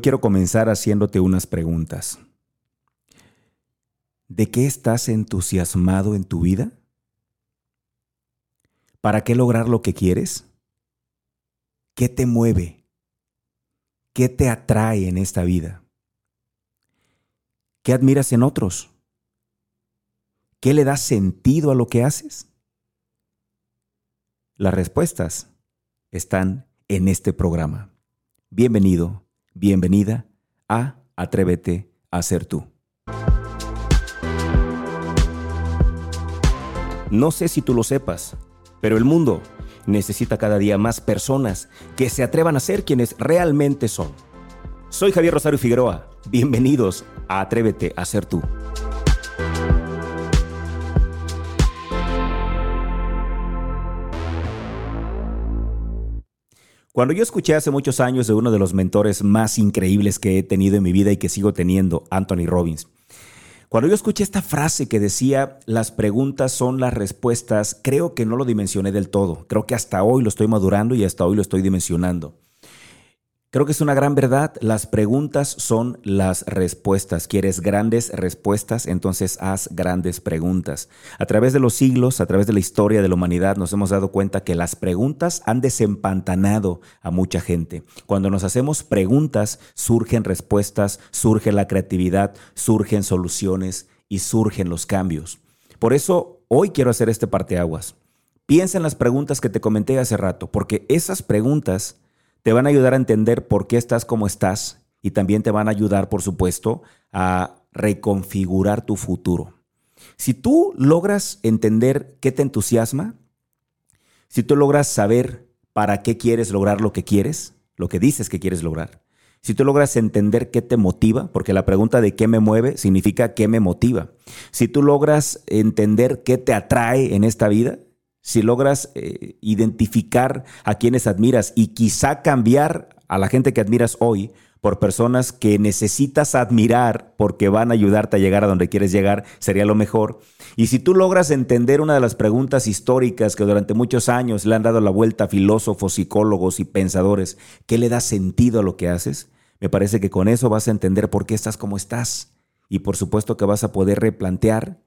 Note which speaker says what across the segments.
Speaker 1: Quiero comenzar haciéndote unas preguntas. ¿De qué estás entusiasmado en tu vida? ¿Para qué lograr lo que quieres? ¿Qué te mueve? ¿Qué te atrae en esta vida? ¿Qué admiras en otros? ¿Qué le da sentido a lo que haces? Las respuestas están en este programa. Bienvenido, bienvenida a Atrévete a ser tú. No sé si tú lo sepas, pero el mundo necesita cada día más personas que se atrevan a ser quienes realmente son. Soy Javier Rosario Figueroa. Bienvenidos a Atrévete a ser tú. Cuando yo escuché hace muchos años de uno de los mentores más increíbles que he tenido en mi vida y que sigo teniendo, Anthony Robbins, cuando yo escuché esta frase que decía, las preguntas son las respuestas, creo que no lo dimensioné del todo. Creo que hasta hoy lo estoy madurando y hasta hoy lo estoy dimensionando. Creo que es una gran verdad. Las preguntas son las respuestas. ¿Quieres grandes respuestas? Entonces haz grandes preguntas. A través de los siglos, a través de la historia de la humanidad, nos hemos dado cuenta que las preguntas han desempantanado a mucha gente. Cuando nos hacemos preguntas, surgen respuestas, surge la creatividad, surgen soluciones y surgen los cambios. Por eso hoy quiero hacer este parteaguas. Piensa en las preguntas que te comenté hace rato, porque esas preguntas te van a ayudar a entender por qué estás como estás y también te van a ayudar, por supuesto, a reconfigurar tu futuro. Si tú logras entender qué te entusiasma, si tú logras saber para qué quieres lograr lo que quieres, lo que dices que quieres lograr, si tú logras entender qué te motiva, porque la pregunta de qué me mueve significa qué me motiva, si tú logras entender qué te atrae en esta vida, si logras eh, identificar a quienes admiras y quizá cambiar a la gente que admiras hoy por personas que necesitas admirar porque van a ayudarte a llegar a donde quieres llegar, sería lo mejor. Y si tú logras entender una de las preguntas históricas que durante muchos años le han dado la vuelta a filósofos, psicólogos y pensadores, ¿qué le da sentido a lo que haces? Me parece que con eso vas a entender por qué estás como estás. Y por supuesto que vas a poder replantear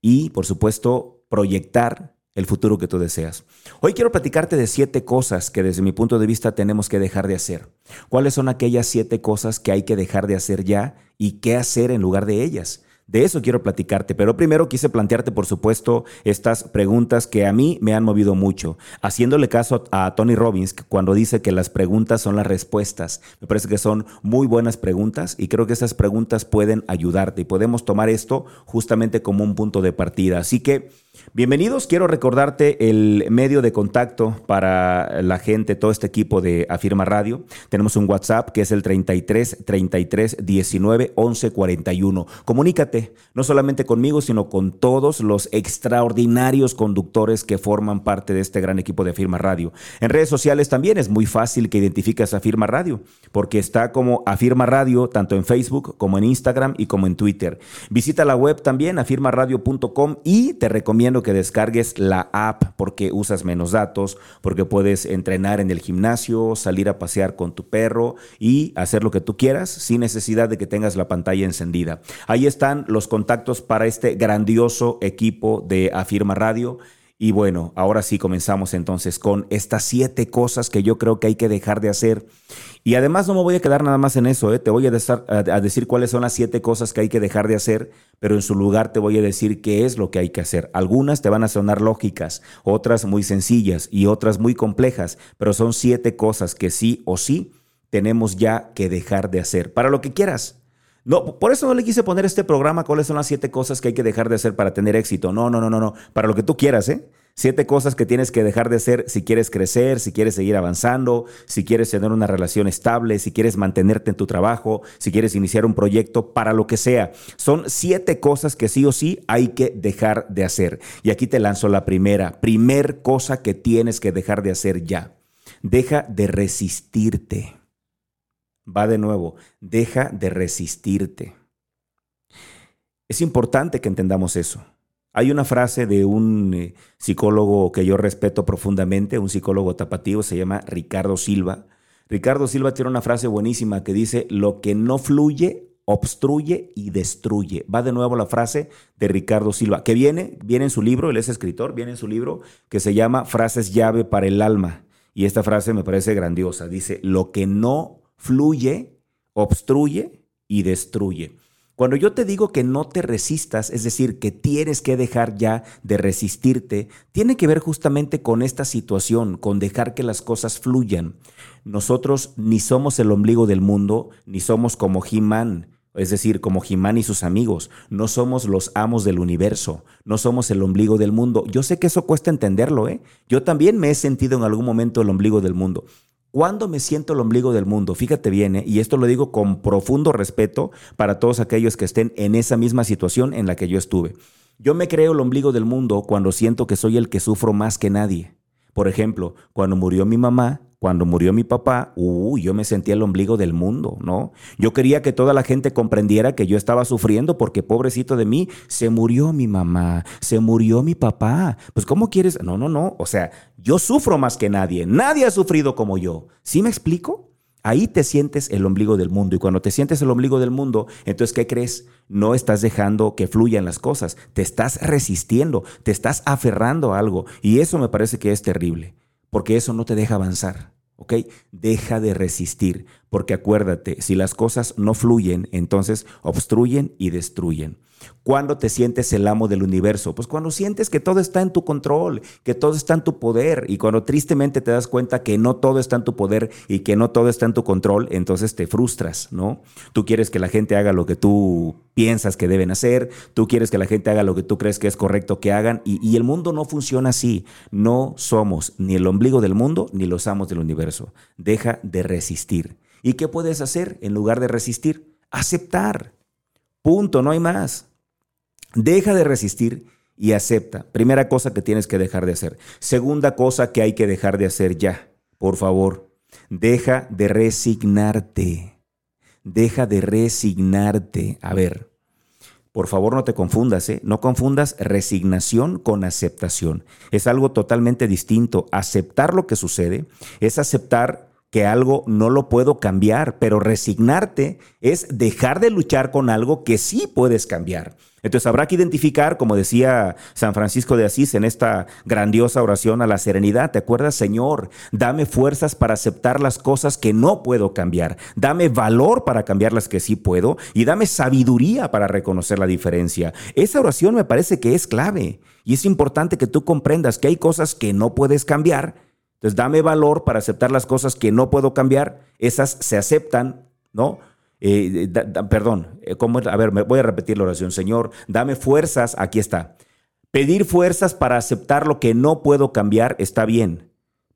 Speaker 1: y por supuesto proyectar el futuro que tú deseas. Hoy quiero platicarte de siete cosas que desde mi punto de vista tenemos que dejar de hacer. ¿Cuáles son aquellas siete cosas que hay que dejar de hacer ya y qué hacer en lugar de ellas? De eso quiero platicarte, pero primero quise plantearte, por supuesto, estas preguntas que a mí me han movido mucho, haciéndole caso a Tony Robbins cuando dice que las preguntas son las respuestas. Me parece que son muy buenas preguntas y creo que esas preguntas pueden ayudarte y podemos tomar esto justamente como un punto de partida. Así que Bienvenidos, quiero recordarte el medio de contacto para la gente, todo este equipo de Afirma Radio. Tenemos un WhatsApp que es el 33 33 19 11 41. Comunícate, no solamente conmigo, sino con todos los extraordinarios conductores que forman parte de este gran equipo de Afirma Radio. En redes sociales también es muy fácil que identifiques Afirma Radio, porque está como Afirma Radio tanto en Facebook como en Instagram y como en Twitter. Visita la web también, afirmaradio.com y te recomiendo que descargues la app porque usas menos datos, porque puedes entrenar en el gimnasio, salir a pasear con tu perro y hacer lo que tú quieras sin necesidad de que tengas la pantalla encendida. Ahí están los contactos para este grandioso equipo de Afirma Radio. Y bueno, ahora sí comenzamos entonces con estas siete cosas que yo creo que hay que dejar de hacer. Y además no me voy a quedar nada más en eso, ¿eh? te voy a, a, decir cuáles son las siete cosas que hay que dejar de hacer, pero en su lugar te voy a decir qué es lo que hay que hacer. Algunas te van a sonar lógicas, otras muy sencillas y otras muy complejas, pero son siete cosas que sí o sí tenemos ya que dejar de hacer. Para lo que quieras, no, por eso no le quise poner este programa cuáles son las siete cosas que hay que dejar de hacer para tener éxito. No, no, no, no, no. Para lo que tú quieras, ¿eh? Siete cosas que tienes que dejar de hacer si quieres crecer, si quieres seguir avanzando, si quieres tener una relación estable, si quieres mantenerte en tu trabajo, si quieres iniciar un proyecto, para lo que sea. Son siete cosas que sí o sí hay que dejar de hacer. Y aquí te lanzo la primera. Primer cosa que tienes que dejar de hacer ya. Deja de resistirte. Va de nuevo, deja de resistirte. Es importante que entendamos eso. Hay una frase de un eh, psicólogo que yo respeto profundamente, un psicólogo tapatío, se llama Ricardo Silva. Ricardo Silva tiene una frase buenísima que dice, lo que no fluye, obstruye y destruye. Va de nuevo la frase de Ricardo Silva, que viene, viene en su libro, él es escritor, viene en su libro que se llama Frases llave para el alma. Y esta frase me parece grandiosa. Dice, lo que no fluye, obstruye y destruye. Cuando yo te digo que no te resistas, es decir, que tienes que dejar ya de resistirte, tiene que ver justamente con esta situación, con dejar que las cosas fluyan. Nosotros ni somos el ombligo del mundo, ni somos como He-Man, es decir, como He-Man y sus amigos. No somos los amos del universo, no somos el ombligo del mundo. Yo sé que eso cuesta entenderlo, ¿eh? Yo también me he sentido en algún momento el ombligo del mundo. ¿Cuándo me siento el ombligo del mundo? Fíjate bien, ¿eh? y esto lo digo con profundo respeto para todos aquellos que estén en esa misma situación en la que yo estuve. Yo me creo el ombligo del mundo cuando siento que soy el que sufro más que nadie. Por ejemplo, cuando murió mi mamá, cuando murió mi papá, uh, yo me sentía el ombligo del mundo, ¿no? Yo quería que toda la gente comprendiera que yo estaba sufriendo porque pobrecito de mí, se murió mi mamá, se murió mi papá. Pues ¿cómo quieres? No, no, no. O sea, yo sufro más que nadie. Nadie ha sufrido como yo. ¿Sí me explico? Ahí te sientes el ombligo del mundo y cuando te sientes el ombligo del mundo, entonces ¿qué crees? No estás dejando que fluyan las cosas, te estás resistiendo, te estás aferrando a algo y eso me parece que es terrible, porque eso no te deja avanzar. ¿ok? Deja de resistir, porque acuérdate, si las cosas no fluyen, entonces obstruyen y destruyen. ¿Cuándo te sientes el amo del universo? Pues cuando sientes que todo está en tu control, que todo está en tu poder y cuando tristemente te das cuenta que no todo está en tu poder y que no todo está en tu control, entonces te frustras, ¿no? Tú quieres que la gente haga lo que tú piensas que deben hacer, tú quieres que la gente haga lo que tú crees que es correcto que hagan y, y el mundo no funciona así. No somos ni el ombligo del mundo ni los amos del universo. Deja de resistir. ¿Y qué puedes hacer en lugar de resistir? Aceptar. Punto, no hay más. Deja de resistir y acepta. Primera cosa que tienes que dejar de hacer. Segunda cosa que hay que dejar de hacer ya. Por favor, deja de resignarte. Deja de resignarte. A ver, por favor no te confundas, ¿eh? no confundas resignación con aceptación. Es algo totalmente distinto. Aceptar lo que sucede es aceptar que algo no lo puedo cambiar, pero resignarte es dejar de luchar con algo que sí puedes cambiar. Entonces habrá que identificar, como decía San Francisco de Asís en esta grandiosa oración a la serenidad, ¿te acuerdas, Señor? Dame fuerzas para aceptar las cosas que no puedo cambiar, dame valor para cambiar las que sí puedo y dame sabiduría para reconocer la diferencia. Esa oración me parece que es clave y es importante que tú comprendas que hay cosas que no puedes cambiar entonces, dame valor para aceptar las cosas que no puedo cambiar. Esas se aceptan, ¿no? Eh, perdón, eh, ¿cómo? a ver, voy a repetir la oración. Señor, dame fuerzas, aquí está. Pedir fuerzas para aceptar lo que no puedo cambiar está bien,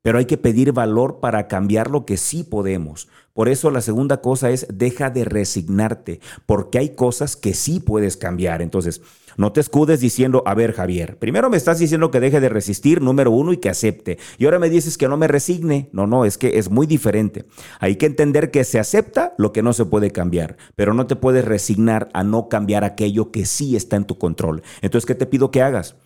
Speaker 1: pero hay que pedir valor para cambiar lo que sí podemos. Por eso la segunda cosa es deja de resignarte, porque hay cosas que sí puedes cambiar. Entonces, no te escudes diciendo, a ver Javier, primero me estás diciendo que deje de resistir, número uno, y que acepte. Y ahora me dices que no me resigne. No, no, es que es muy diferente. Hay que entender que se acepta lo que no se puede cambiar, pero no te puedes resignar a no cambiar aquello que sí está en tu control. Entonces, ¿qué te pido que hagas?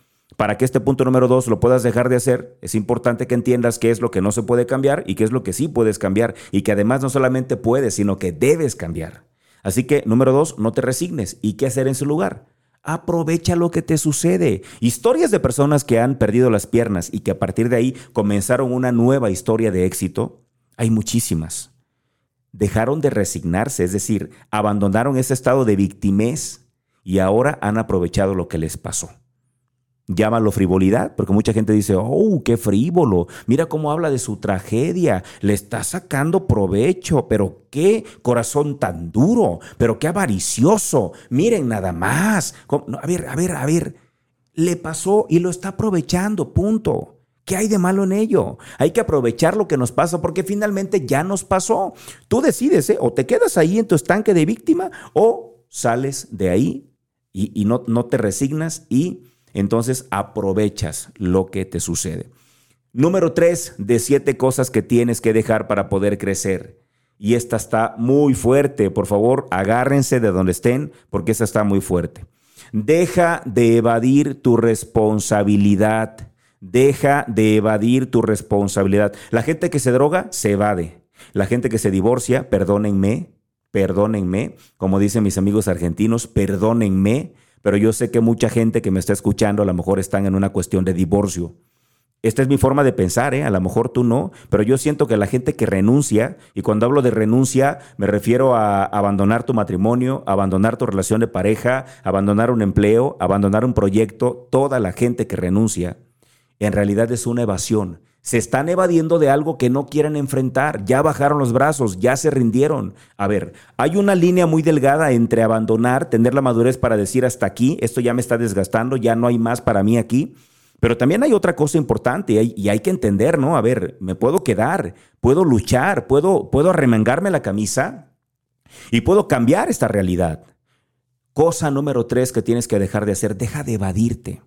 Speaker 1: Para que este punto número dos lo puedas dejar de hacer, es importante que entiendas qué es lo que no se puede cambiar y qué es lo que sí puedes cambiar y que además no solamente puedes, sino que debes cambiar. Así que, número dos, no te resignes. ¿Y qué hacer en su lugar? Aprovecha lo que te sucede. Historias de personas que han perdido las piernas y que a partir de ahí comenzaron una nueva historia de éxito, hay muchísimas. Dejaron de resignarse, es decir, abandonaron ese estado de victimez y ahora han aprovechado lo que les pasó. Llámalo frivolidad, porque mucha gente dice, oh, qué frívolo, mira cómo habla de su tragedia, le está sacando provecho, pero qué corazón tan duro, pero qué avaricioso, miren nada más. A ver, a ver, a ver, le pasó y lo está aprovechando, punto. ¿Qué hay de malo en ello? Hay que aprovechar lo que nos pasa porque finalmente ya nos pasó. Tú decides, ¿eh? o te quedas ahí en tu estanque de víctima o sales de ahí y, no, no te resignas y entonces aprovechas lo que te sucede. Número tres de siete cosas que tienes que dejar para poder crecer. Y esta está muy fuerte. Por favor, agárrense de donde estén porque esta está muy fuerte. Deja de evadir tu responsabilidad. Deja de evadir tu responsabilidad. La gente que se droga se evade. La gente que se divorcia, perdónenme, perdónenme, como dicen mis amigos argentinos, perdónenme, pero yo sé que mucha gente que me está escuchando a lo mejor están en una cuestión de divorcio. Esta es mi forma de pensar, ¿eh? a lo mejor tú no, pero yo siento que la gente que renuncia, y cuando hablo de renuncia me refiero a abandonar tu matrimonio, abandonar tu relación de pareja, abandonar un empleo, abandonar un proyecto, toda la gente que renuncia, en realidad es una evasión. Se están evadiendo de algo que no quieren enfrentar, ya bajaron los brazos, ya se rindieron. A ver, hay una línea muy delgada entre abandonar, tener la madurez para decir hasta aquí, esto ya me está desgastando, ya no hay más para mí aquí pero también hay otra cosa importante y hay, que entender, ¿no? A ver, me puedo quedar, puedo luchar, puedo, puedo arremangarme la camisa y puedo cambiar esta realidad. Cosa número tres que tienes que dejar de hacer, deja de evadirte.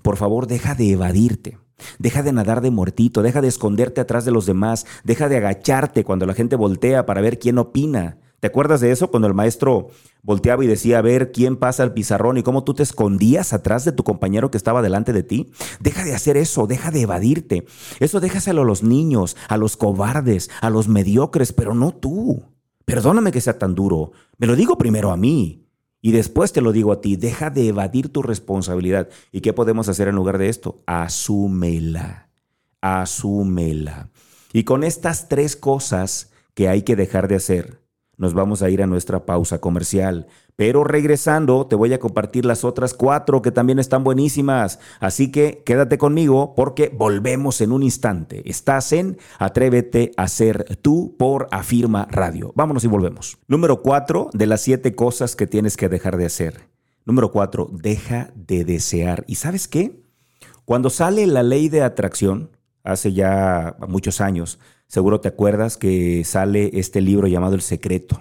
Speaker 1: Por favor, deja de evadirte. Deja de nadar de muertito, deja de esconderte atrás de los demás, deja de agacharte cuando la gente voltea para ver quién opina. ¿Te acuerdas de eso cuando el maestro volteaba y decía a ver quién pasa al pizarrón y cómo tú te escondías atrás de tu compañero que estaba delante de ti? Deja de hacer eso, deja de evadirte. Eso déjaselo a los niños, a los cobardes, a los mediocres, pero no tú. Perdóname que sea tan duro. Me lo digo primero a mí y después te lo digo a ti. Deja de evadir tu responsabilidad. ¿Y qué podemos hacer en lugar de esto? Asúmela. Asúmela. Y con estas tres cosas que hay que dejar de hacer, nos vamos a ir a nuestra pausa comercial. Pero regresando, te voy a compartir las otras cuatro que también están buenísimas. Así que quédate conmigo porque volvemos en un instante. Estás en Atrévete a ser tú por Afirma Radio. Vámonos y volvemos. Número cuatro de las siete cosas que tienes que dejar de hacer. Número cuatro, deja de desear. ¿Y sabes qué? Cuando sale la ley de atracción, hace ya muchos años, Seguro te acuerdas que sale este libro llamado El Secreto.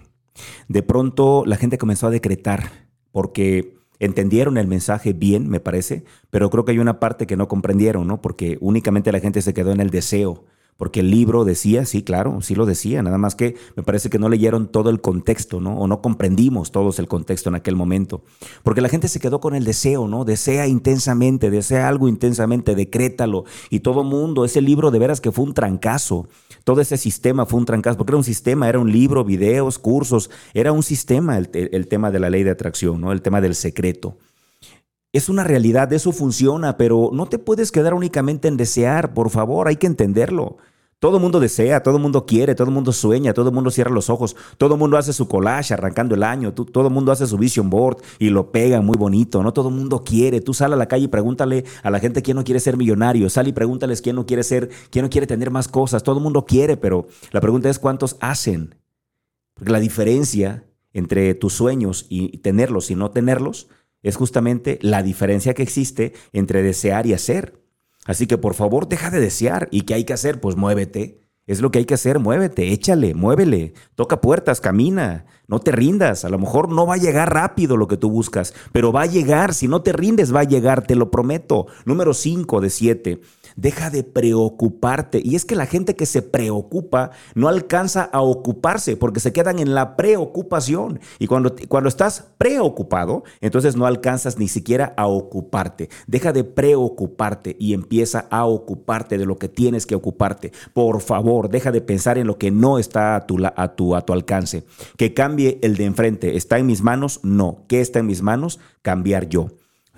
Speaker 1: De pronto la gente comenzó a decretar porque entendieron el mensaje bien, me parece, pero creo que hay una parte que no comprendieron, ¿no? Porque únicamente la gente se quedó en el deseo porque el libro decía, sí, claro, sí lo decía, nada más que me parece que no leyeron todo el contexto, ¿no? O no comprendimos todos el contexto en aquel momento. Porque la gente se quedó con el deseo, ¿no? Desea intensamente, desea algo intensamente, decrétalo. Y todo mundo, ese libro de veras que fue un trancazo. Todo ese sistema fue un trancazo, porque era un sistema, era un libro, videos, cursos, era un sistema el, el tema de la ley de atracción, ¿no? El tema del secreto. Es una realidad, eso funciona, pero no te puedes quedar únicamente en desear, por favor, hay que entenderlo. Todo el mundo desea, todo mundo quiere, todo el mundo sueña, todo el mundo cierra los ojos, todo el mundo hace su collage arrancando el año, todo el mundo hace su vision board y lo pega muy bonito, ¿no? Todo el mundo quiere. Tú sal a la calle y pregúntale a la gente quién no quiere ser millonario, sal y pregúntales quién no quiere ser, quién no quiere tener más cosas. Todo el mundo quiere, pero la pregunta es cuántos hacen. Porque la diferencia entre tus sueños y tenerlos y no tenerlos es justamente la diferencia que existe entre desear y hacer. Así que por favor deja de desear. ¿Y qué hay que hacer? Pues muévete. Es lo que hay que hacer, muévete, échale, muévele, toca puertas, camina, no te rindas. A lo mejor no va a llegar rápido lo que tú buscas, pero va a llegar. Si no te rindes, va a llegar, te lo prometo. Número 5 de 7. Deja de preocuparte. Y es que la gente que se preocupa no alcanza a ocuparse porque se quedan en la preocupación. Y cuando, cuando estás preocupado, entonces no alcanzas ni siquiera a ocuparte. Deja de preocuparte y empieza a ocuparte de lo que tienes que ocuparte. Por favor, deja de pensar en lo que no está a tu, a tu, a tu alcance. Que cambie el de enfrente. ¿Está en mis manos? No. ¿Qué está en mis manos? Cambiar yo.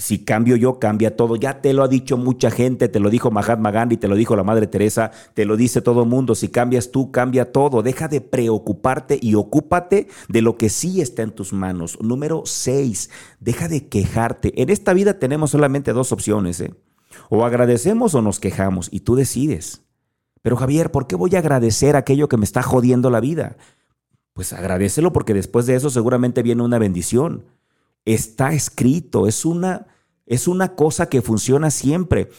Speaker 1: Si cambio yo, cambia todo. Ya te lo ha dicho mucha gente, te lo dijo Mahatma Gandhi, te lo dijo la Madre Teresa, te lo dice todo el mundo. Si cambias tú, cambia todo. Deja de preocuparte y ocúpate de lo que sí está en tus manos. Número seis, deja de quejarte. En esta vida tenemos solamente dos opciones. ¿eh? O agradecemos o nos quejamos y tú decides. Pero Javier, ¿por qué voy a agradecer aquello que me está jodiendo la vida? Pues agradecelo porque después de eso seguramente viene una bendición está escrito, es una, es una cosa que funciona siempre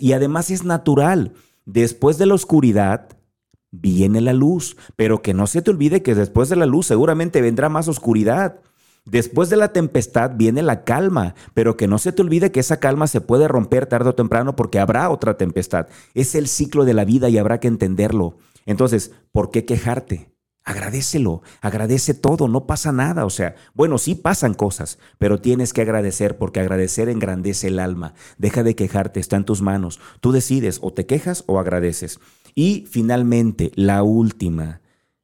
Speaker 1: y además es natural. Después de la oscuridad viene la luz, pero que no se te olvide que después de la luz seguramente vendrá más oscuridad. Después de la tempestad viene la calma, pero que no se te olvide que esa calma se puede romper tarde o temprano porque habrá otra tempestad. Es el ciclo de la vida y habrá que entenderlo. Entonces, ¿por qué quejarte? Agradecelo, agradece todo, no pasa nada. O sea, bueno, sí pasan cosas, pero tienes que agradecer porque agradecer engrandece el alma. Deja de quejarte, está en tus manos. Tú decides o te quejas o agradeces. Y finalmente, la última,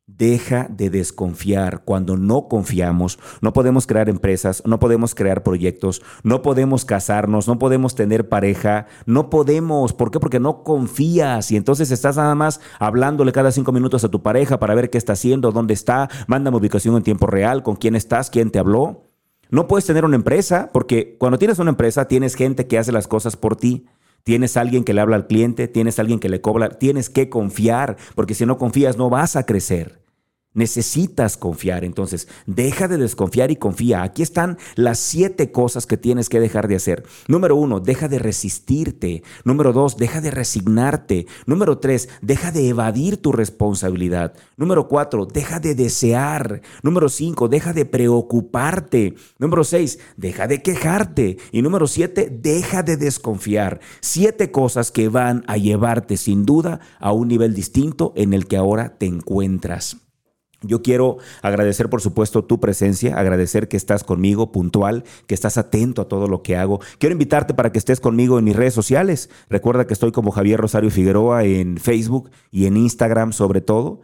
Speaker 1: Deja de desconfiar. Cuando no confiamos, no podemos crear empresas, no podemos crear proyectos, no podemos casarnos, no podemos tener pareja, no podemos. ¿Por qué? Porque no confías y entonces estás nada más hablándole cada cinco minutos a tu pareja para ver qué está haciendo, dónde está, mándame ubicación en tiempo real, con quién estás, quién te habló. No puedes tener una empresa porque cuando tienes una empresa tienes gente que hace las cosas por ti. Tienes alguien que le habla al cliente, tienes alguien que le cobra, tienes que confiar, porque si no confías no vas a crecer. Necesitas confiar, entonces deja de desconfiar y confía. Aquí están las siete cosas que tienes que dejar de hacer. Número uno, deja de resistirte. Número dos, deja de resignarte. Número tres, deja de evadir tu responsabilidad. Número cuatro, deja de desear. Número cinco, deja de preocuparte. Número seis, deja de quejarte. Y número siete, deja de desconfiar. Siete cosas que van a llevarte sin duda a un nivel distinto en el que ahora te encuentras. Yo quiero agradecer, por supuesto, tu presencia, agradecer que estás conmigo puntual, que estás atento a todo lo que hago. Quiero invitarte para que estés conmigo en mis redes sociales. Recuerda que estoy como Javier Rosario Figueroa en Facebook y en Instagram sobre todo.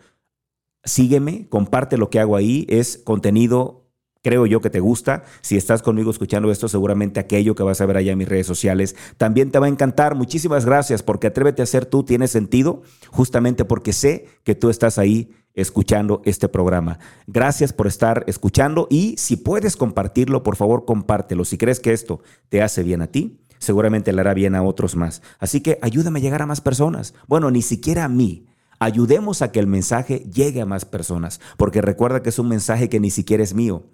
Speaker 1: Sígueme, comparte lo que hago ahí. Es contenido creo yo que te gusta. Si estás conmigo escuchando esto, seguramente aquello que vas a ver allá en mis redes sociales también te va a encantar. Muchísimas gracias porque Atrévete a ser tú tiene sentido justamente porque sé que tú estás ahí escuchando este programa. Gracias por estar escuchando y si puedes compartirlo, por favor compártelo. Si crees que esto te hace bien a ti, seguramente le hará bien a otros más. Así que ayúdame a llegar a más personas. Bueno, ni siquiera a mí. Ayudemos a que el mensaje llegue a más personas, porque recuerda que es un mensaje que ni siquiera es mío.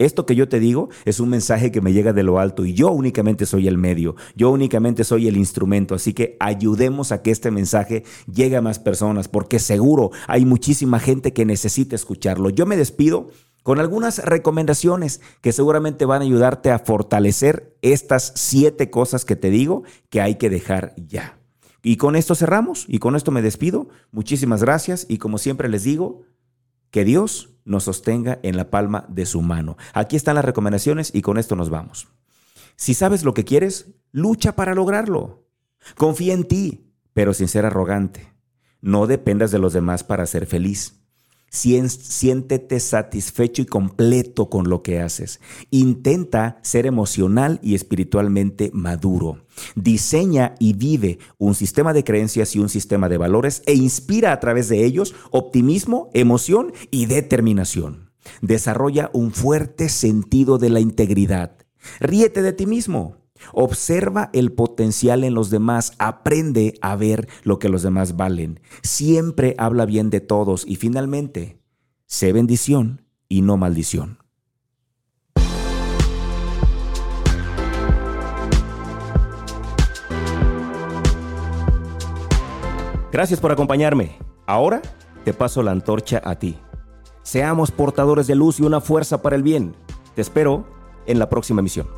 Speaker 1: Esto que yo te digo es un mensaje que me llega de lo alto y yo únicamente soy el medio, yo únicamente soy el instrumento, así que ayudemos a que este mensaje llegue a más personas, porque seguro hay muchísima gente que necesita escucharlo. Yo me despido con algunas recomendaciones que seguramente van a ayudarte a fortalecer estas siete cosas que te digo que hay que dejar ya. Y con esto cerramos y con esto me despido. Muchísimas gracias y como siempre les digo, que Dios nos sostenga en la palma de su mano. Aquí están las recomendaciones y con esto nos vamos. Si sabes lo que quieres, lucha para lograrlo. Confía en ti, pero sin ser arrogante. No dependas de los demás para ser feliz. Siéntete satisfecho y completo con lo que haces. Intenta ser emocional y espiritualmente maduro. Diseña y vive un sistema de creencias y un sistema de valores e inspira a través de ellos optimismo, emoción y determinación. Desarrolla un fuerte sentido de la integridad. Ríete de ti mismo. Observa el potencial en los demás, aprende a ver lo que los demás valen. Siempre habla bien de todos y finalmente, sé bendición y no maldición. Gracias por acompañarme. Ahora te paso la antorcha a ti. Seamos portadores de luz y una fuerza para el bien. Te espero en la próxima emisión.